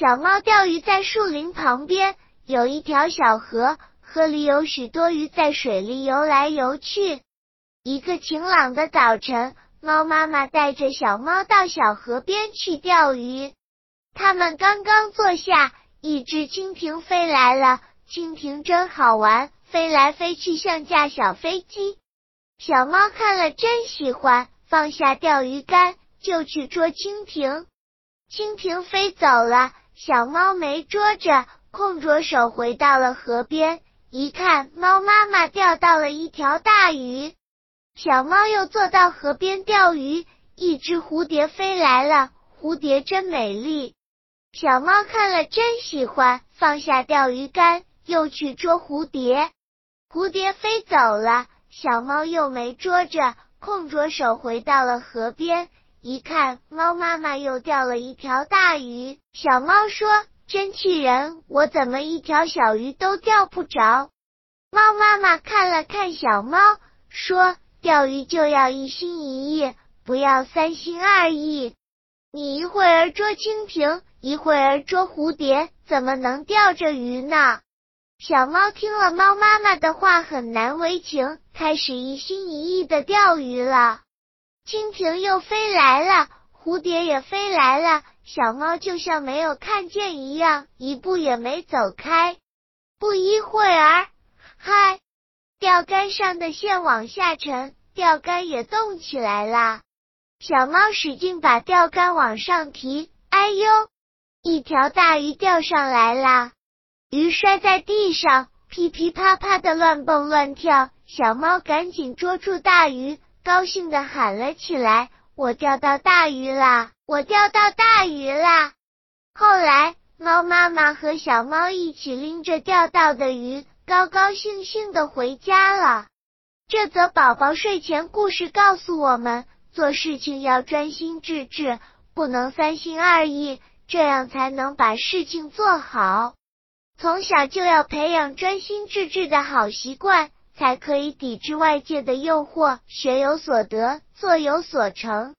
小猫钓鱼在树林旁边，有一条小河，河里有许多鱼在水里游来游去。一个晴朗的早晨，猫妈妈带着小猫到小河边去钓鱼。他们刚刚坐下，一只蜻蜓飞来了。蜻蜓真好玩，飞来飞去像架小飞机。小猫看了真喜欢，放下钓鱼竿就去捉蜻蜓。蜻蜓飞走了，小猫没捉着，空着手回到了河边。一看，猫妈妈钓到了一条大鱼。小猫又坐到河边钓鱼，一只蝴蝶飞来了，蝴蝶真美丽。小猫看了真喜欢，放下钓鱼竿。又去捉蝴蝶，蝴蝶飞走了，小猫又没捉着，空着手回到了河边。一看，猫妈妈又钓了一条大鱼。小猫说：“真气人，我怎么一条小鱼都钓不着？”猫妈妈看了看小猫，说：“钓鱼就要一心一意，不要三心二意。你一会儿捉蜻蜓，一会儿捉蝴蝶，怎么能钓着鱼呢？”小猫听了猫妈妈的话，很难为情，开始一心一意的钓鱼了。蜻蜓又飞来了，蝴蝶也飞来了，小猫就像没有看见一样，一步也没走开。不一会儿，嗨，钓竿上的线往下沉，钓竿也动起来了。小猫使劲把钓竿往上提，哎呦，一条大鱼钓上来了。鱼摔在地上，噼噼啪啪的乱蹦乱跳。小猫赶紧捉住大鱼，高兴的喊了起来：“我钓到大鱼啦！我钓到大鱼啦！”后来，猫妈妈和小猫一起拎着钓到的鱼，高高兴兴的回家了。这则宝宝睡前故事告诉我们：做事情要专心致志，不能三心二意，这样才能把事情做好。从小就要培养专心致志的好习惯，才可以抵制外界的诱惑，学有所得，做有所成。